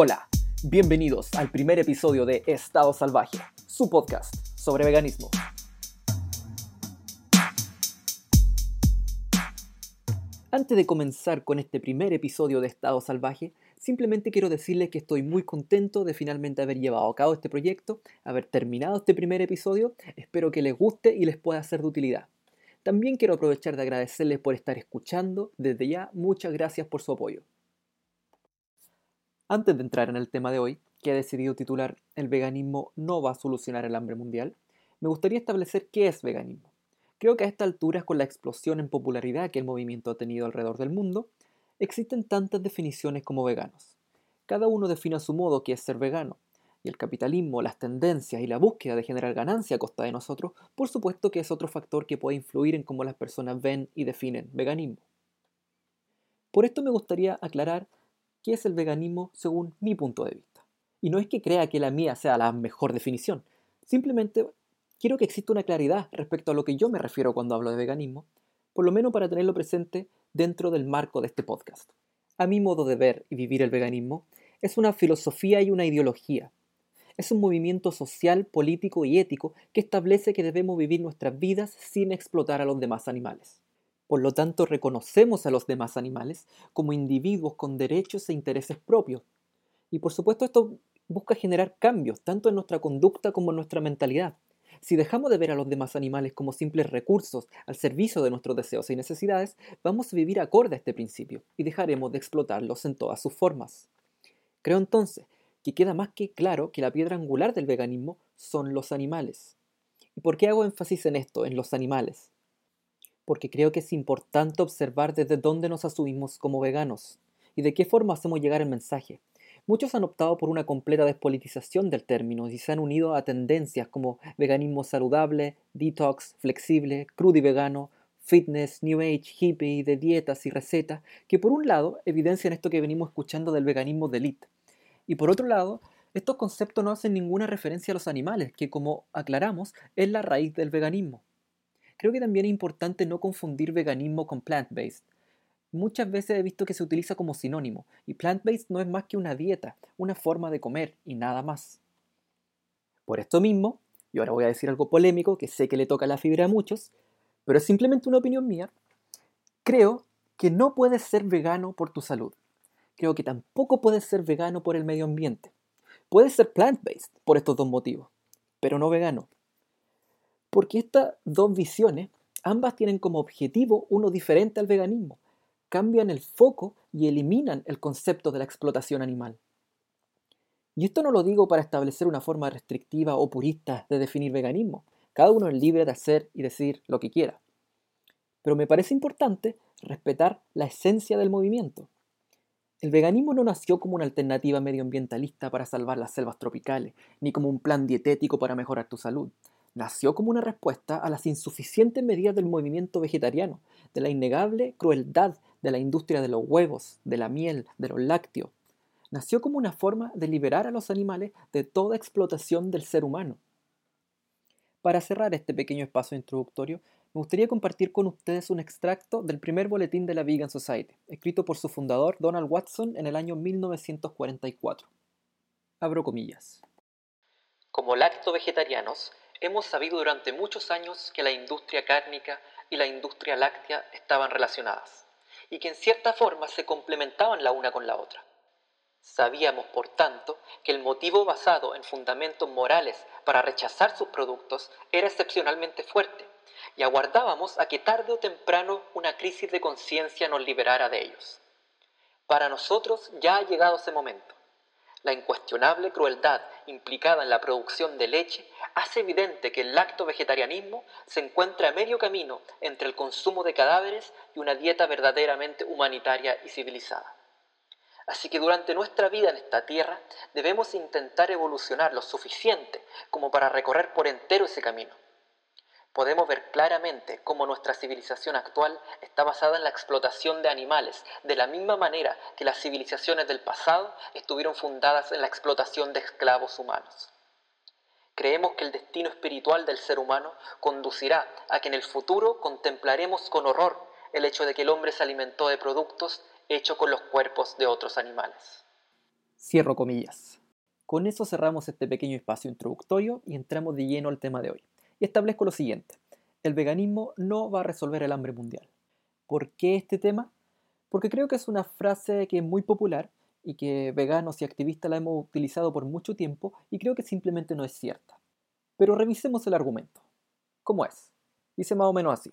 Hola, bienvenidos al primer episodio de Estado Salvaje, su podcast sobre veganismo. Antes de comenzar con este primer episodio de Estado Salvaje, simplemente quiero decirles que estoy muy contento de finalmente haber llevado a cabo este proyecto, haber terminado este primer episodio, espero que les guste y les pueda ser de utilidad. También quiero aprovechar de agradecerles por estar escuchando, desde ya muchas gracias por su apoyo. Antes de entrar en el tema de hoy, que he decidido titular El veganismo no va a solucionar el hambre mundial, me gustaría establecer qué es veganismo. Creo que a esta altura, con la explosión en popularidad que el movimiento ha tenido alrededor del mundo, existen tantas definiciones como veganos. Cada uno define a su modo qué es ser vegano, y el capitalismo, las tendencias y la búsqueda de generar ganancia a costa de nosotros, por supuesto que es otro factor que puede influir en cómo las personas ven y definen veganismo. Por esto me gustaría aclarar qué es el veganismo según mi punto de vista. Y no es que crea que la mía sea la mejor definición, simplemente quiero que exista una claridad respecto a lo que yo me refiero cuando hablo de veganismo, por lo menos para tenerlo presente dentro del marco de este podcast. A mi modo de ver y vivir el veganismo, es una filosofía y una ideología. Es un movimiento social, político y ético que establece que debemos vivir nuestras vidas sin explotar a los demás animales. Por lo tanto, reconocemos a los demás animales como individuos con derechos e intereses propios. Y por supuesto esto busca generar cambios, tanto en nuestra conducta como en nuestra mentalidad. Si dejamos de ver a los demás animales como simples recursos al servicio de nuestros deseos y necesidades, vamos a vivir acorde a este principio y dejaremos de explotarlos en todas sus formas. Creo entonces que queda más que claro que la piedra angular del veganismo son los animales. ¿Y por qué hago énfasis en esto, en los animales? Porque creo que es importante observar desde dónde nos asumimos como veganos y de qué forma hacemos llegar el mensaje. Muchos han optado por una completa despolitización del término y se han unido a tendencias como veganismo saludable, detox, flexible, crudo y vegano, fitness, new age, hippie, de dietas y recetas, que por un lado evidencian esto que venimos escuchando del veganismo de. Y por otro lado, estos conceptos no hacen ninguna referencia a los animales, que como aclaramos es la raíz del veganismo. Creo que también es importante no confundir veganismo con plant-based. Muchas veces he visto que se utiliza como sinónimo, y plant-based no es más que una dieta, una forma de comer y nada más. Por esto mismo, y ahora voy a decir algo polémico que sé que le toca la fibra a muchos, pero es simplemente una opinión mía, creo que no puedes ser vegano por tu salud. Creo que tampoco puedes ser vegano por el medio ambiente. Puedes ser plant-based por estos dos motivos, pero no vegano. Porque estas dos visiones, ambas tienen como objetivo uno diferente al veganismo. Cambian el foco y eliminan el concepto de la explotación animal. Y esto no lo digo para establecer una forma restrictiva o purista de definir veganismo. Cada uno es libre de hacer y decir lo que quiera. Pero me parece importante respetar la esencia del movimiento. El veganismo no nació como una alternativa medioambientalista para salvar las selvas tropicales, ni como un plan dietético para mejorar tu salud nació como una respuesta a las insuficientes medidas del movimiento vegetariano, de la innegable crueldad de la industria de los huevos, de la miel, de los lácteos. Nació como una forma de liberar a los animales de toda explotación del ser humano. Para cerrar este pequeño espacio introductorio, me gustaría compartir con ustedes un extracto del primer boletín de la Vegan Society, escrito por su fundador Donald Watson en el año 1944. Abro comillas. Como lacto vegetarianos, Hemos sabido durante muchos años que la industria cárnica y la industria láctea estaban relacionadas y que en cierta forma se complementaban la una con la otra. Sabíamos, por tanto, que el motivo basado en fundamentos morales para rechazar sus productos era excepcionalmente fuerte y aguardábamos a que tarde o temprano una crisis de conciencia nos liberara de ellos. Para nosotros ya ha llegado ese momento. La incuestionable crueldad implicada en la producción de leche hace evidente que el lacto-vegetarianismo se encuentra a medio camino entre el consumo de cadáveres y una dieta verdaderamente humanitaria y civilizada. Así que durante nuestra vida en esta tierra debemos intentar evolucionar lo suficiente como para recorrer por entero ese camino podemos ver claramente cómo nuestra civilización actual está basada en la explotación de animales, de la misma manera que las civilizaciones del pasado estuvieron fundadas en la explotación de esclavos humanos. Creemos que el destino espiritual del ser humano conducirá a que en el futuro contemplaremos con horror el hecho de que el hombre se alimentó de productos hechos con los cuerpos de otros animales. Cierro comillas. Con eso cerramos este pequeño espacio introductorio y entramos de lleno al tema de hoy. Y establezco lo siguiente. El veganismo no va a resolver el hambre mundial. ¿Por qué este tema? Porque creo que es una frase que es muy popular y que veganos y activistas la hemos utilizado por mucho tiempo y creo que simplemente no es cierta. Pero revisemos el argumento. ¿Cómo es? Dice más o menos así.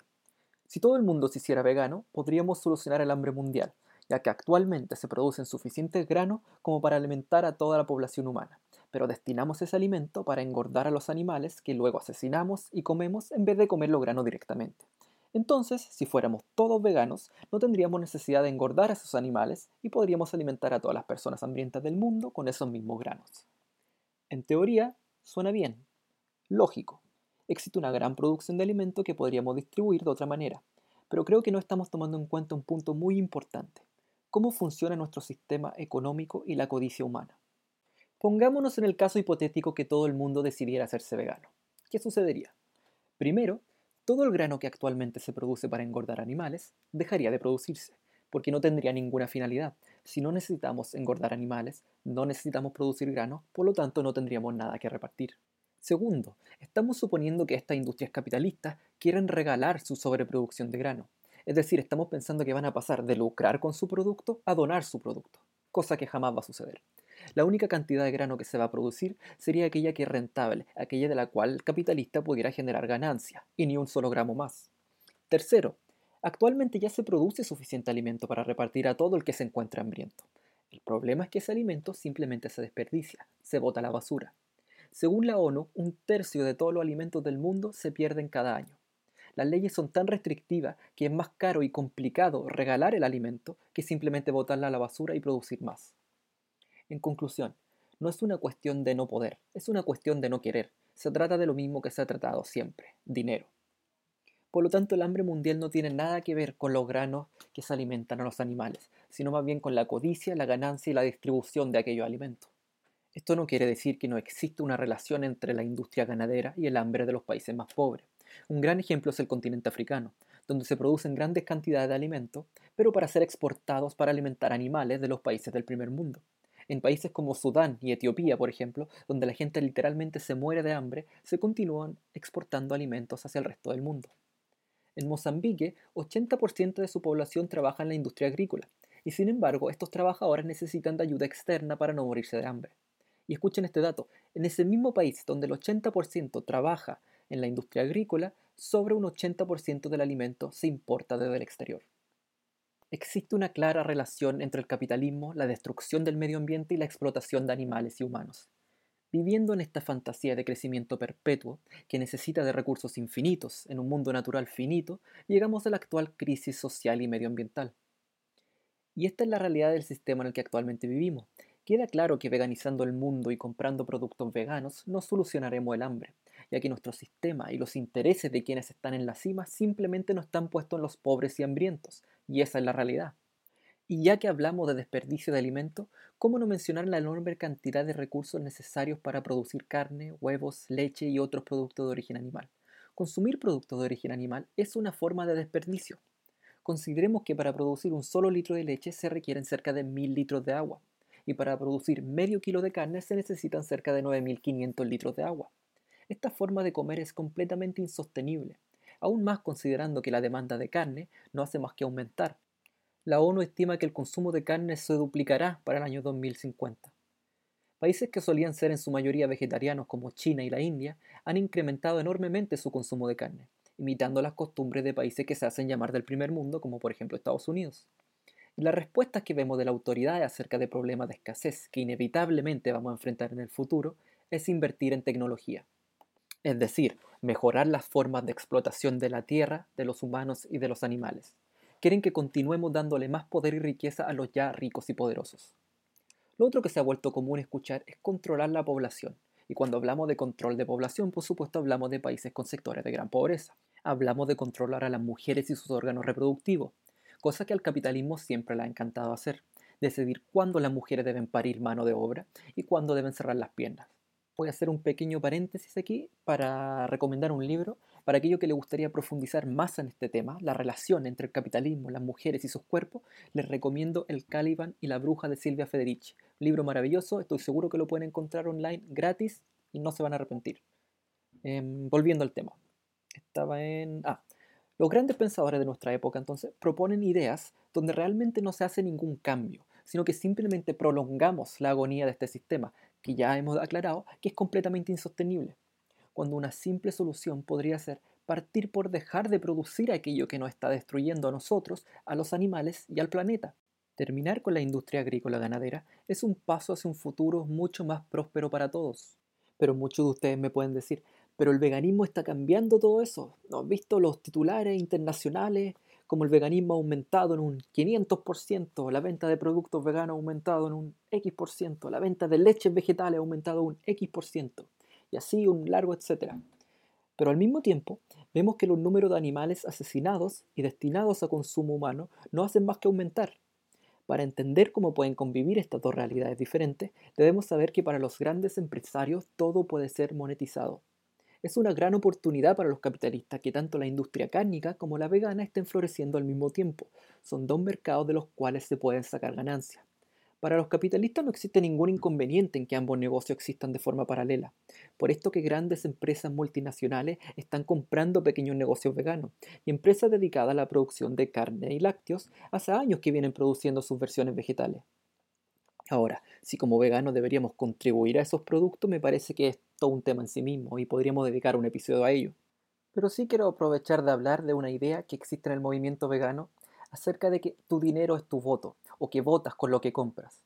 Si todo el mundo se hiciera vegano, podríamos solucionar el hambre mundial, ya que actualmente se producen suficientes granos como para alimentar a toda la población humana, pero destinamos ese alimento para engordar a los animales que luego asesinamos y comemos en vez de comer los granos directamente. Entonces, si fuéramos todos veganos, no tendríamos necesidad de engordar a esos animales y podríamos alimentar a todas las personas hambrientas del mundo con esos mismos granos. En teoría, suena bien, lógico. Existe una gran producción de alimento que podríamos distribuir de otra manera, pero creo que no estamos tomando en cuenta un punto muy importante cómo funciona nuestro sistema económico y la codicia humana. Pongámonos en el caso hipotético que todo el mundo decidiera hacerse vegano. ¿Qué sucedería? Primero, todo el grano que actualmente se produce para engordar animales dejaría de producirse, porque no tendría ninguna finalidad. Si no necesitamos engordar animales, no necesitamos producir grano, por lo tanto no tendríamos nada que repartir. Segundo, estamos suponiendo que estas industrias capitalistas quieren regalar su sobreproducción de grano, es decir, estamos pensando que van a pasar de lucrar con su producto a donar su producto, cosa que jamás va a suceder. La única cantidad de grano que se va a producir sería aquella que es rentable, aquella de la cual el capitalista pudiera generar ganancia, y ni un solo gramo más. Tercero, actualmente ya se produce suficiente alimento para repartir a todo el que se encuentra hambriento. El problema es que ese alimento simplemente se desperdicia, se bota a la basura. Según la ONU, un tercio de todos los alimentos del mundo se pierden cada año. Las leyes son tan restrictivas que es más caro y complicado regalar el alimento que simplemente botarla a la basura y producir más. En conclusión, no es una cuestión de no poder, es una cuestión de no querer. Se trata de lo mismo que se ha tratado siempre, dinero. Por lo tanto, el hambre mundial no tiene nada que ver con los granos que se alimentan a los animales, sino más bien con la codicia, la ganancia y la distribución de aquellos alimentos. Esto no quiere decir que no existe una relación entre la industria ganadera y el hambre de los países más pobres. Un gran ejemplo es el continente africano, donde se producen grandes cantidades de alimentos, pero para ser exportados para alimentar animales de los países del primer mundo. En países como Sudán y Etiopía, por ejemplo, donde la gente literalmente se muere de hambre, se continúan exportando alimentos hacia el resto del mundo. En Mozambique, 80% de su población trabaja en la industria agrícola, y sin embargo estos trabajadores necesitan de ayuda externa para no morirse de hambre. Y escuchen este dato, en ese mismo país donde el 80% trabaja en la industria agrícola, sobre un 80% del alimento se importa desde el exterior. Existe una clara relación entre el capitalismo, la destrucción del medio ambiente y la explotación de animales y humanos. Viviendo en esta fantasía de crecimiento perpetuo, que necesita de recursos infinitos en un mundo natural finito, llegamos a la actual crisis social y medioambiental. Y esta es la realidad del sistema en el que actualmente vivimos. Queda claro que veganizando el mundo y comprando productos veganos no solucionaremos el hambre, ya que nuestro sistema y los intereses de quienes están en la cima simplemente no están puestos en los pobres y hambrientos, y esa es la realidad. Y ya que hablamos de desperdicio de alimento, ¿cómo no mencionar la enorme cantidad de recursos necesarios para producir carne, huevos, leche y otros productos de origen animal? Consumir productos de origen animal es una forma de desperdicio. Consideremos que para producir un solo litro de leche se requieren cerca de mil litros de agua, y para producir medio kilo de carne se necesitan cerca de 9.500 litros de agua. Esta forma de comer es completamente insostenible, aún más considerando que la demanda de carne no hace más que aumentar. La ONU estima que el consumo de carne se duplicará para el año 2050. Países que solían ser en su mayoría vegetarianos como China y la India han incrementado enormemente su consumo de carne, imitando las costumbres de países que se hacen llamar del primer mundo, como por ejemplo Estados Unidos. Y las respuestas que vemos de la autoridad acerca de problemas de escasez que inevitablemente vamos a enfrentar en el futuro es invertir en tecnología es decir, mejorar las formas de explotación de la tierra, de los humanos y de los animales. Quieren que continuemos dándole más poder y riqueza a los ya ricos y poderosos. Lo otro que se ha vuelto común escuchar es controlar la población. Y cuando hablamos de control de población, por supuesto hablamos de países con sectores de gran pobreza. Hablamos de controlar a las mujeres y sus órganos reproductivos, cosa que al capitalismo siempre le ha encantado hacer, decidir cuándo las mujeres deben parir mano de obra y cuándo deben cerrar las piernas voy a hacer un pequeño paréntesis aquí para recomendar un libro Para aquello que le gustaría profundizar más en este tema, la relación entre el capitalismo, las mujeres y sus cuerpos, les recomiendo El Caliban y la bruja de Silvia Federici. libro maravilloso, estoy seguro que lo pueden encontrar online gratis y no se van a arrepentir. Em, volviendo al tema. Estaba en... Ah, los grandes pensadores de nuestra época entonces proponen ideas donde realmente no se hace ningún cambio, sino que simplemente prolongamos la agonía de este sistema, que ya hemos aclarado que es completamente insostenible, cuando una simple solución podría ser partir por dejar de producir aquello que nos está destruyendo a nosotros, a los animales y al planeta. Terminar con la industria agrícola ganadera es un paso hacia un futuro mucho más próspero para todos. Pero muchos de ustedes me pueden decir, pero el veganismo está cambiando todo eso. ¿No has visto los titulares internacionales? Como el veganismo ha aumentado en un 500%, la venta de productos veganos ha aumentado en un X%, la venta de leches vegetales ha aumentado un X%, y así un largo etcétera. Pero al mismo tiempo, vemos que los números de animales asesinados y destinados a consumo humano no hacen más que aumentar. Para entender cómo pueden convivir estas dos realidades diferentes, debemos saber que para los grandes empresarios todo puede ser monetizado. Es una gran oportunidad para los capitalistas que tanto la industria cárnica como la vegana estén floreciendo al mismo tiempo. Son dos mercados de los cuales se pueden sacar ganancias. Para los capitalistas no existe ningún inconveniente en que ambos negocios existan de forma paralela. Por esto que grandes empresas multinacionales están comprando pequeños negocios veganos y empresas dedicadas a la producción de carne y lácteos hace años que vienen produciendo sus versiones vegetales. Ahora, si como veganos deberíamos contribuir a esos productos, me parece que es todo un tema en sí mismo y podríamos dedicar un episodio a ello. Pero sí quiero aprovechar de hablar de una idea que existe en el movimiento vegano acerca de que tu dinero es tu voto o que votas con lo que compras.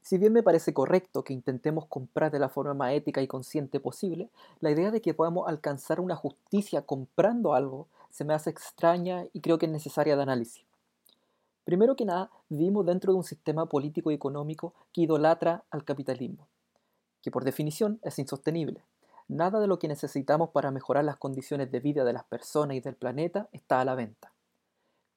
Si bien me parece correcto que intentemos comprar de la forma más ética y consciente posible, la idea de que podamos alcanzar una justicia comprando algo se me hace extraña y creo que es necesaria de análisis. Primero que nada, vivimos dentro de un sistema político y económico que idolatra al capitalismo, que por definición es insostenible. Nada de lo que necesitamos para mejorar las condiciones de vida de las personas y del planeta está a la venta.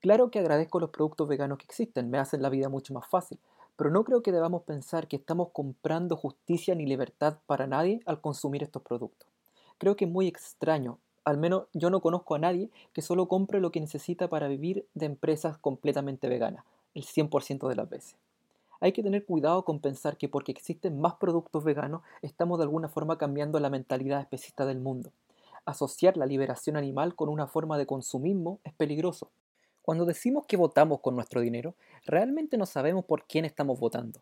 Claro que agradezco los productos veganos que existen, me hacen la vida mucho más fácil, pero no creo que debamos pensar que estamos comprando justicia ni libertad para nadie al consumir estos productos. Creo que es muy extraño al menos yo no conozco a nadie que solo compre lo que necesita para vivir de empresas completamente veganas, el 100% de las veces. Hay que tener cuidado con pensar que porque existen más productos veganos estamos de alguna forma cambiando la mentalidad especista del mundo. Asociar la liberación animal con una forma de consumismo es peligroso. Cuando decimos que votamos con nuestro dinero, realmente no sabemos por quién estamos votando.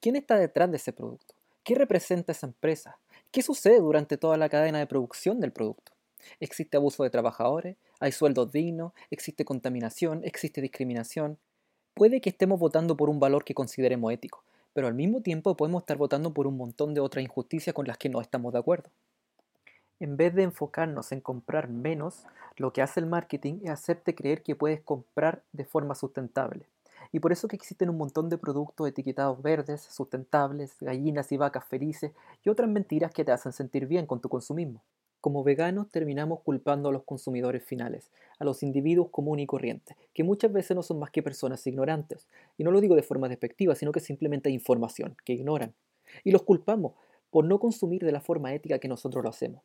¿Quién está detrás de ese producto? ¿Qué representa esa empresa? ¿Qué sucede durante toda la cadena de producción del producto? Existe abuso de trabajadores, hay sueldos dignos, existe contaminación, existe discriminación. Puede que estemos votando por un valor que consideremos ético, pero al mismo tiempo podemos estar votando por un montón de otras injusticias con las que no estamos de acuerdo. En vez de enfocarnos en comprar menos, lo que hace el marketing es hacerte creer que puedes comprar de forma sustentable. Y por eso que existen un montón de productos etiquetados verdes, sustentables, gallinas y vacas felices y otras mentiras que te hacen sentir bien con tu consumismo. Como veganos terminamos culpando a los consumidores finales, a los individuos comunes y corrientes, que muchas veces no son más que personas ignorantes. Y no lo digo de forma despectiva, sino que simplemente hay información que ignoran. Y los culpamos por no consumir de la forma ética que nosotros lo hacemos.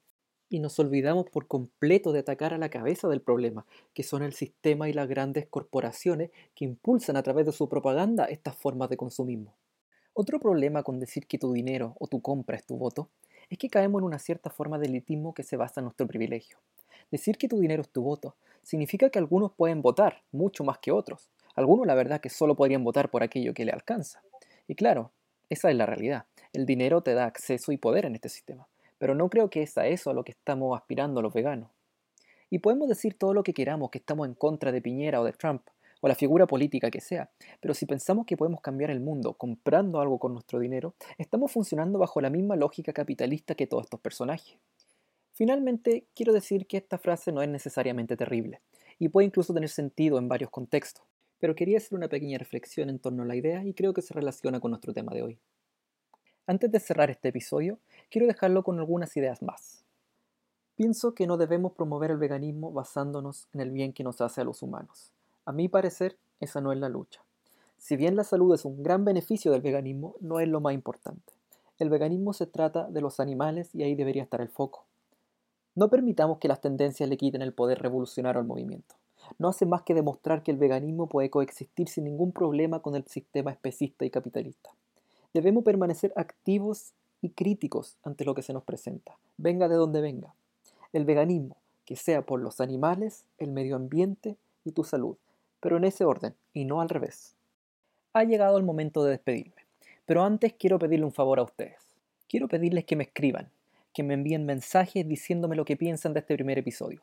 Y nos olvidamos por completo de atacar a la cabeza del problema, que son el sistema y las grandes corporaciones que impulsan a través de su propaganda estas formas de consumismo. Otro problema con decir que tu dinero o tu compra es tu voto es que caemos en una cierta forma de elitismo que se basa en nuestro privilegio. Decir que tu dinero es tu voto significa que algunos pueden votar mucho más que otros. Algunos la verdad que solo podrían votar por aquello que le alcanza. Y claro, esa es la realidad. El dinero te da acceso y poder en este sistema. Pero no creo que es a eso a lo que estamos aspirando los veganos. Y podemos decir todo lo que queramos que estamos en contra de Piñera o de Trump, o la figura política que sea. Pero si pensamos que podemos cambiar el mundo comprando algo con nuestro dinero, estamos funcionando bajo la misma lógica capitalista que todos estos personajes. Finalmente, quiero decir que esta frase no es necesariamente terrible, y puede incluso tener sentido en varios contextos, pero quería hacer una pequeña reflexión en torno a la idea y creo que se relaciona con nuestro tema de hoy. Antes de cerrar este episodio, quiero dejarlo con algunas ideas más. Pienso que no debemos promover el veganismo basándonos en el bien que nos hace a los humanos, a mi parecer, esa no es la lucha. Si bien la salud es un gran beneficio del veganismo, no es lo más importante. El veganismo se trata de los animales y ahí debería estar el foco. No permitamos que las tendencias le quiten el poder revolucionario al movimiento. No hace más que demostrar que el veganismo puede coexistir sin ningún problema con el sistema especista y capitalista. Debemos permanecer activos y críticos ante lo que se nos presenta, venga de donde venga. El veganismo, que sea por los animales, el medio ambiente y tu salud, pero en ese orden y no al revés. Ha llegado el momento de despedirme, pero antes quiero pedirle un favor a ustedes. Quiero pedirles que me escriban, que me envíen mensajes diciéndome lo que piensan de este primer episodio.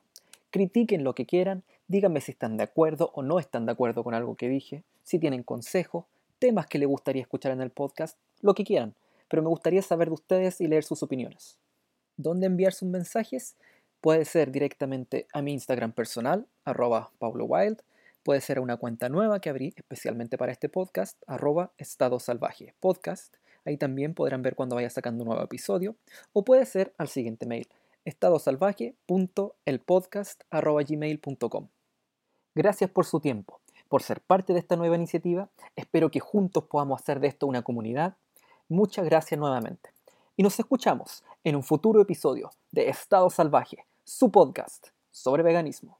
Critiquen lo que quieran, díganme si están de acuerdo o no están de acuerdo con algo que dije, si tienen consejos, temas que les gustaría escuchar en el podcast, lo que quieran, pero me gustaría saber de ustedes y leer sus opiniones. ¿Dónde enviar sus mensajes? Puede ser directamente a mi Instagram personal, arroba puede ser una cuenta nueva que abrí especialmente para este podcast, arroba estado salvaje podcast, ahí también podrán ver cuando vaya sacando un nuevo episodio, o puede ser al siguiente mail, estadosalvaje.elpodcast.gmail.com. Gracias por su tiempo, por ser parte de esta nueva iniciativa, espero que juntos podamos hacer de esto una comunidad. Muchas gracias nuevamente. Y nos escuchamos en un futuro episodio de Estado Salvaje, su podcast sobre veganismo.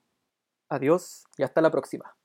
Adiós y hasta la próxima.